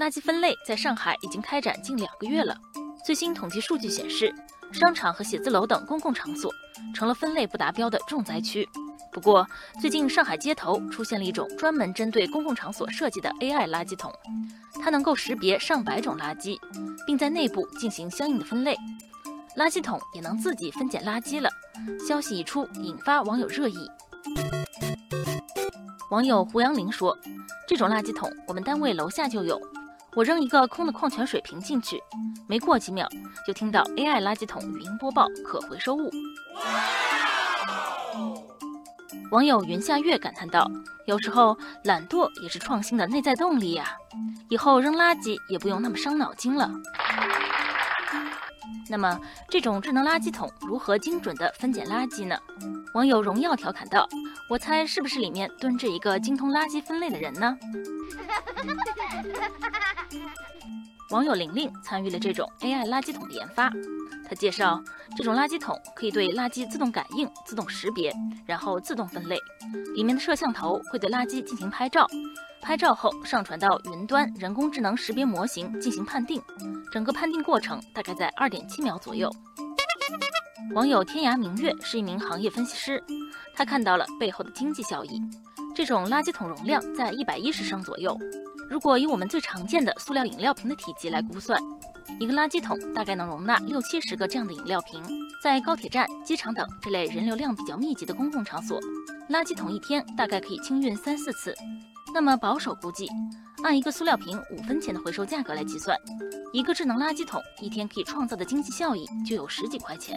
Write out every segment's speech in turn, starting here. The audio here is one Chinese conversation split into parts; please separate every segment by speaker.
Speaker 1: 垃圾分类在上海已经开展近两个月了。最新统计数据显示，商场和写字楼等公共场所成了分类不达标的重灾区。不过，最近上海街头出现了一种专门针对公共场所设计的 AI 垃圾桶，它能够识别上百种垃圾，并在内部进行相应的分类。垃圾桶也能自己分拣垃圾了。消息一出，引发网友热议。网友胡杨林说：“这种垃圾桶我们单位楼下就有，我扔一个空的矿泉水瓶进去，没过几秒就听到 AI 垃圾桶语音播报可回收物。”网友云夏月感叹道：“有时候懒惰也是创新的内在动力呀，以后扔垃圾也不用那么伤脑筋了。”那么，这种智能垃圾桶如何精准地分拣垃圾呢？网友荣耀调侃道：“我猜是不是里面蹲着一个精通垃圾分类的人呢？” 网友玲玲参与了这种 AI 垃圾桶的研发。她介绍，这种垃圾桶可以对垃圾自动感应、自动识别，然后自动分类。里面的摄像头会对垃圾进行拍照，拍照后上传到云端人工智能识别模型进行判定。整个判定过程大概在二点七秒左右。网友天涯明月是一名行业分析师，他看到了背后的经济效益。这种垃圾桶容量在一百一十升左右，如果以我们最常见的塑料饮料瓶的体积来估算。一个垃圾桶大概能容纳六七十个这样的饮料瓶，在高铁站、机场等这类人流量比较密集的公共场所，垃圾桶一天大概可以清运三四次。那么保守估计，按一个塑料瓶五分钱的回收价格来计算，一个智能垃圾桶一天可以创造的经济效益就有十几块钱。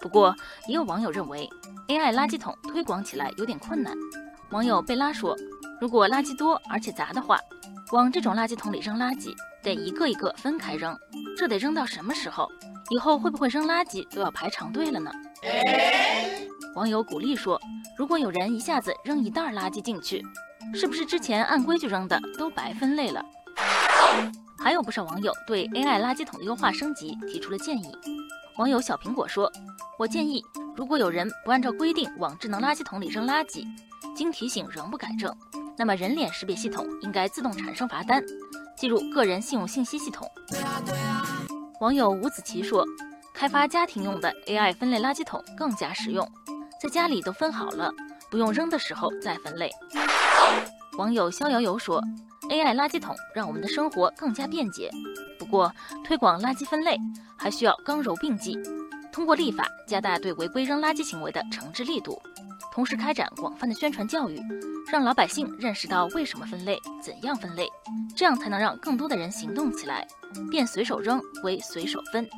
Speaker 1: 不过，也有网友认为，AI 垃圾桶推广起来有点困难。网友贝拉说：“如果垃圾多而且杂的话。”往这种垃圾桶里扔垃圾，得一个一个分开扔，这得扔到什么时候？以后会不会扔垃圾都要排长队了呢？网友鼓励说：“如果有人一下子扔一袋垃圾进去，是不是之前按规矩扔的都白分类了？”还有不少网友对 AI 垃圾桶的优化升级提出了建议。网友小苹果说：“我建议，如果有人不按照规定往智能垃圾桶里扔垃圾，经提醒仍不改正。”那么人脸识别系统应该自动产生罚单，记入个人信用信息系统。网友吴子琪说：“开发家庭用的 AI 分类垃圾桶更加实用，在家里都分好了，不用扔的时候再分类。”网友逍遥游说：“AI 垃圾桶让我们的生活更加便捷，不过推广垃圾分类还需要刚柔并济，通过立法加大对违规扔垃圾行为的惩治力度。”同时开展广泛的宣传教育，让老百姓认识到为什么分类、怎样分类，这样才能让更多的人行动起来，变随手扔为随手分。